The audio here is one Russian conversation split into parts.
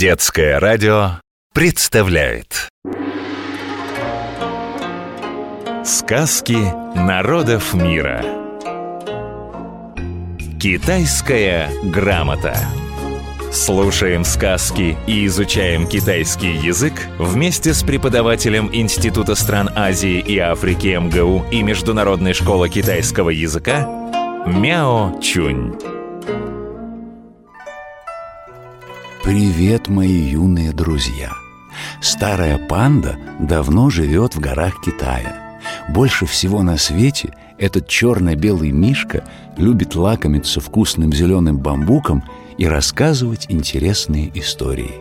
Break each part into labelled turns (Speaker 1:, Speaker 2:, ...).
Speaker 1: Детское радио представляет. Сказки народов мира. Китайская грамота. Слушаем сказки и изучаем китайский язык вместе с преподавателем Института стран Азии и Африки МГУ и Международной школы китайского языка Мяо Чунь.
Speaker 2: Привет, мои юные друзья! Старая панда давно живет в горах Китая. Больше всего на свете этот черно-белый мишка любит лакомиться вкусным зеленым бамбуком и рассказывать интересные истории.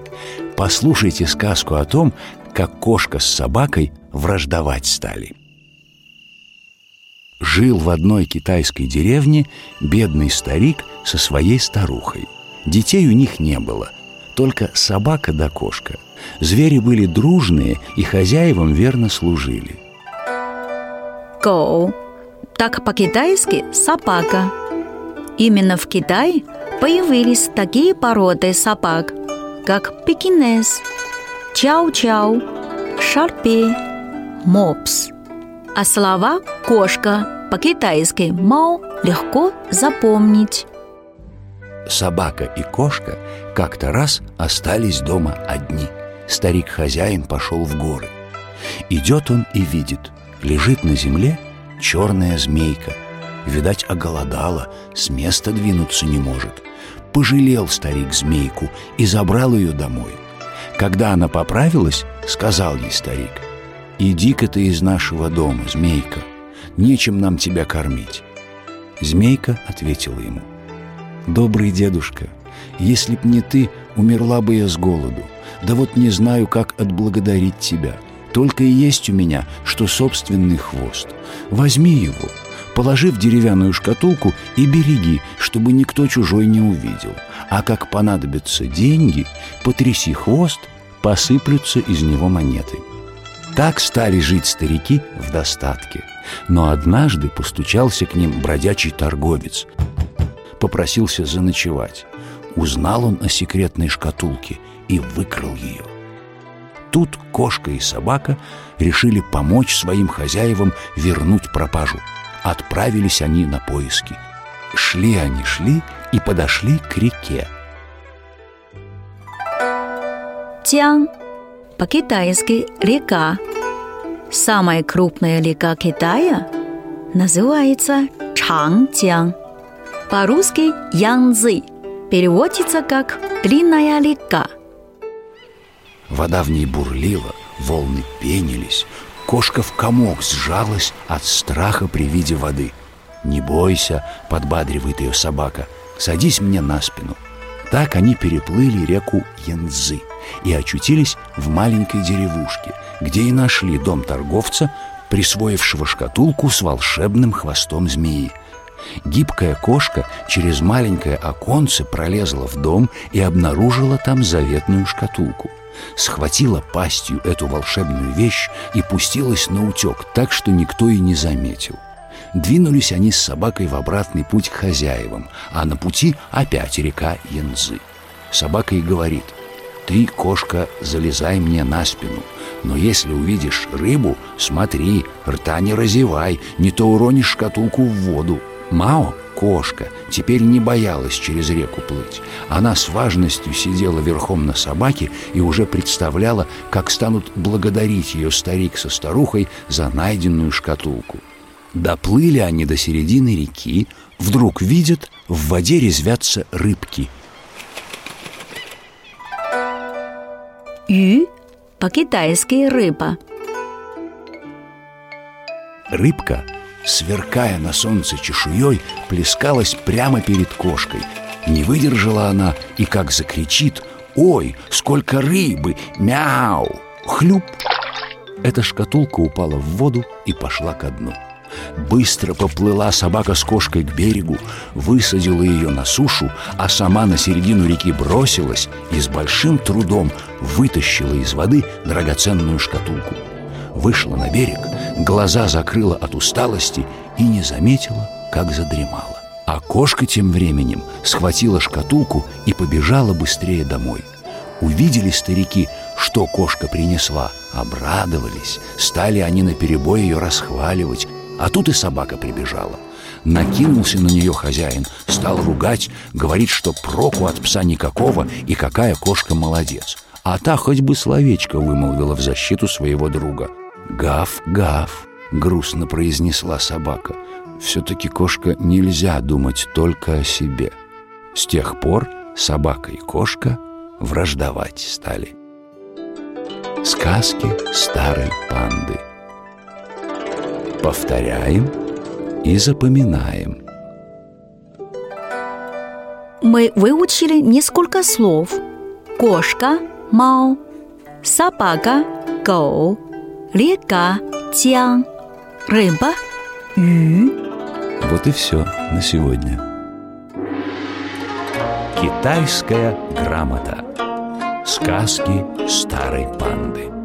Speaker 2: Послушайте сказку о том, как кошка с собакой враждовать стали. Жил в одной китайской деревне бедный старик со своей старухой. Детей у них не было – только собака да кошка. Звери были дружные и хозяевам верно служили.
Speaker 3: Гоу. Так по-китайски собака. Именно в Китае появились такие породы собак, как пекинес, чау-чау, шарпей, мопс. А слова «кошка» по-китайски «мау» легко запомнить
Speaker 2: собака и кошка как-то раз остались дома одни. Старик-хозяин пошел в горы. Идет он и видит, лежит на земле черная змейка. Видать, оголодала, с места двинуться не может. Пожалел старик змейку и забрал ее домой. Когда она поправилась, сказал ей старик, «Иди-ка ты из нашего дома, змейка, нечем нам тебя кормить». Змейка ответила ему, «Добрый дедушка, если б не ты, умерла бы я с голоду. Да вот не знаю, как отблагодарить тебя. Только и есть у меня, что собственный хвост. Возьми его, положи в деревянную шкатулку и береги, чтобы никто чужой не увидел. А как понадобятся деньги, потряси хвост, посыплются из него монеты». Так стали жить старики в достатке. Но однажды постучался к ним бродячий торговец – попросился заночевать. Узнал он о секретной шкатулке и выкрал ее. Тут кошка и собака решили помочь своим хозяевам вернуть пропажу. Отправились они на поиски. Шли они, шли и подошли к реке.
Speaker 3: Тян по-китайски река. Самая крупная река Китая называется Чангjiang. По-русски Янзы переводится как «длинная река».
Speaker 2: Вода в ней бурлила, волны пенились, кошка в комок сжалась от страха при виде воды. «Не бойся», — подбадривает ее собака, — «садись мне на спину». Так они переплыли реку Янзы и очутились в маленькой деревушке, где и нашли дом торговца, присвоившего шкатулку с волшебным хвостом змеи — Гибкая кошка через маленькое оконце пролезла в дом и обнаружила там заветную шкатулку. Схватила пастью эту волшебную вещь и пустилась на утек, так что никто и не заметил. Двинулись они с собакой в обратный путь к хозяевам, а на пути опять река Янзы. Собака и говорит, «Ты, кошка, залезай мне на спину, но если увидишь рыбу, смотри, рта не разевай, не то уронишь шкатулку в воду». Мао, кошка, теперь не боялась через реку плыть. Она с важностью сидела верхом на собаке и уже представляла, как станут благодарить ее старик со старухой за найденную шкатулку. Доплыли они до середины реки, вдруг видят, в воде резвятся рыбки.
Speaker 3: Ю по-китайски рыба.
Speaker 2: Рыбка – сверкая на солнце чешуей, плескалась прямо перед кошкой. Не выдержала она и как закричит «Ой, сколько рыбы! Мяу!» Хлюп! Эта шкатулка упала в воду и пошла ко дну. Быстро поплыла собака с кошкой к берегу, высадила ее на сушу, а сама на середину реки бросилась и с большим трудом вытащила из воды драгоценную шкатулку. Вышла на берег, глаза закрыла от усталости и не заметила, как задремала. А кошка тем временем схватила шкатулку и побежала быстрее домой. Увидели старики, что кошка принесла, обрадовались, стали они на перебой ее расхваливать, а тут и собака прибежала. Накинулся на нее хозяин, стал ругать, говорит, что проку от пса никакого и какая кошка молодец. А та хоть бы словечко вымолвила в защиту своего друга. «Гав, гав!» — грустно произнесла собака. «Все-таки кошка нельзя думать только о себе». С тех пор собака и кошка враждовать стали. Сказки старой панды Повторяем и запоминаем
Speaker 3: Мы выучили несколько слов. Кошка – мау, собака – гоу, река – тян, рыба – ю.
Speaker 2: Вот и все на сегодня. Китайская грамота. Сказки старой панды.